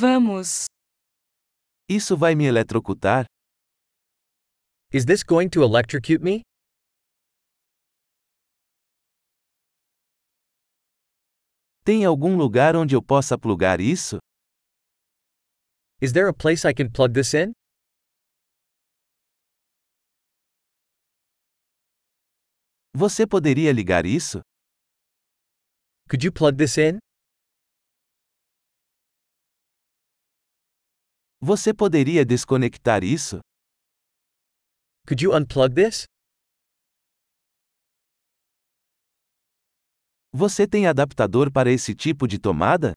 Vamos. Isso vai me eletrocutar? Is this going to electrocute me? Tem algum lugar onde eu possa plugar isso? Is there a place I can plug this in? Você poderia ligar isso? Could you plug this in? Você poderia desconectar isso? Could you unplug this? Você tem adaptador para esse tipo de tomada?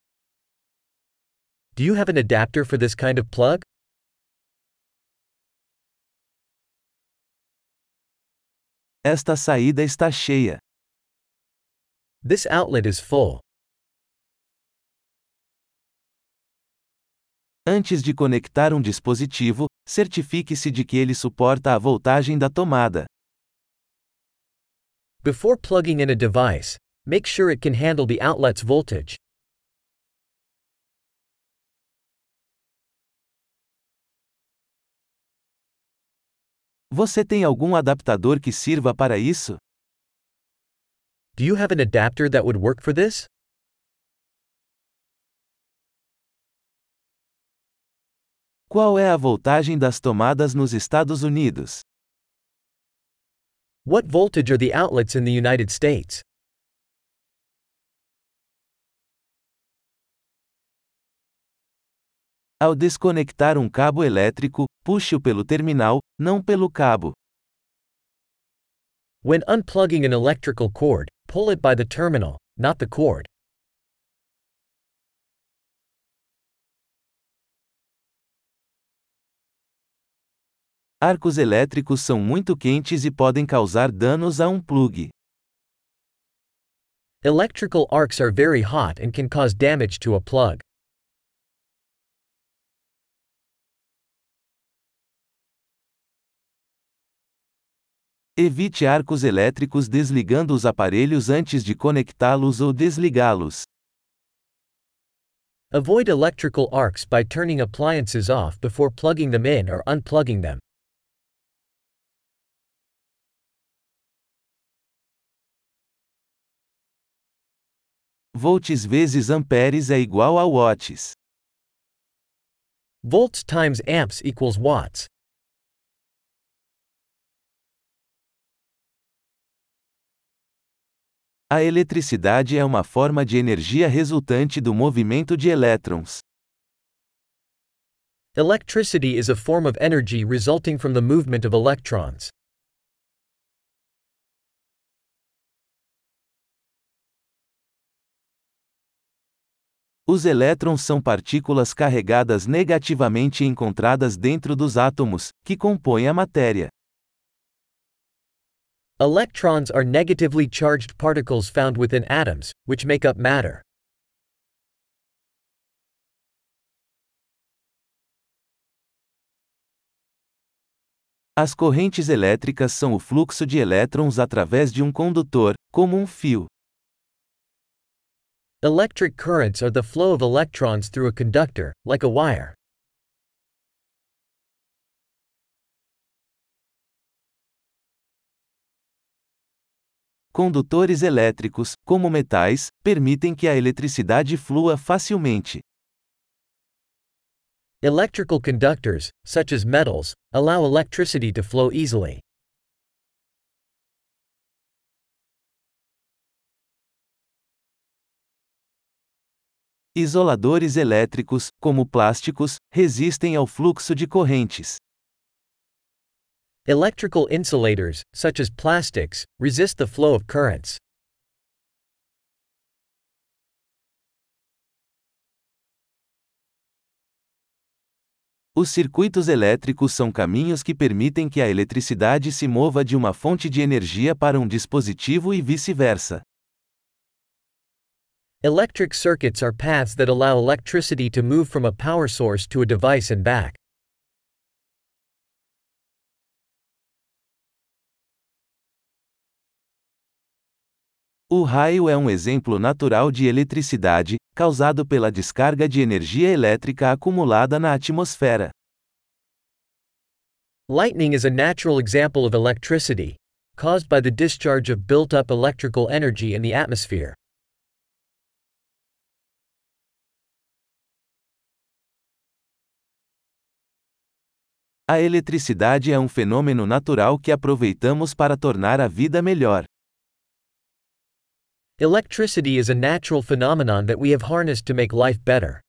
Do you have an adapter for this kind of plug? Esta saída está cheia. This outlet is full. Antes de conectar um dispositivo, certifique-se de que ele suporta a voltagem da tomada. Before plugging in a device, make sure it can handle the outlet's voltage. Você tem algum adaptador que sirva para isso? Do you have an adapter that would work for this? Qual é a voltagem das tomadas nos Estados Unidos? What voltage are the outlets in the United States? Ao desconectar um cabo elétrico, puxe-o pelo terminal, não pelo cabo. When unplugging an electrical cord, pull it by the terminal, not the cord. Arcos elétricos são muito quentes e podem causar danos a um plug. Electrical arcs are very hot and can cause damage to a plug. Evite arcos elétricos desligando os aparelhos antes de conectá-los ou desligá-los. Avoid electrical arcs by turning appliances off before plugging them in or unplugging them. Volts vezes amperes é igual a watts. Volts times amps equals watts. A eletricidade é uma forma de energia resultante do movimento de elétrons. Electricity is a form of energy resulting from the movement of electrons. Os elétrons são partículas carregadas negativamente encontradas dentro dos átomos, que compõem a matéria. Electrons are negatively charged particles found within atoms, which make up matter. As correntes elétricas são o fluxo de elétrons através de um condutor, como um fio. Electric currents are the flow of electrons through a conductor, like a wire. Condutores elétricos, como metais, permitem que a eletricidade flua facilmente. Electrical conductors, such as metals, allow electricity to flow easily. Isoladores elétricos, como plásticos, resistem ao fluxo de correntes. Electrical insulators, such as plastics, resist the flow of currents. Os circuitos elétricos são caminhos que permitem que a eletricidade se mova de uma fonte de energia para um dispositivo e vice-versa. Electric circuits are paths that allow electricity to move from a power source to a device and back. O raio é um exemplo natural de eletricidade, causado pela descarga de energia elétrica acumulada na atmosfera. Lightning is a natural example of electricity, caused by the discharge of built up electrical energy in the atmosphere. A eletricidade é um fenômeno natural que aproveitamos para tornar a vida melhor. Electricity is a natural phenomenon that we have harnessed to make life better.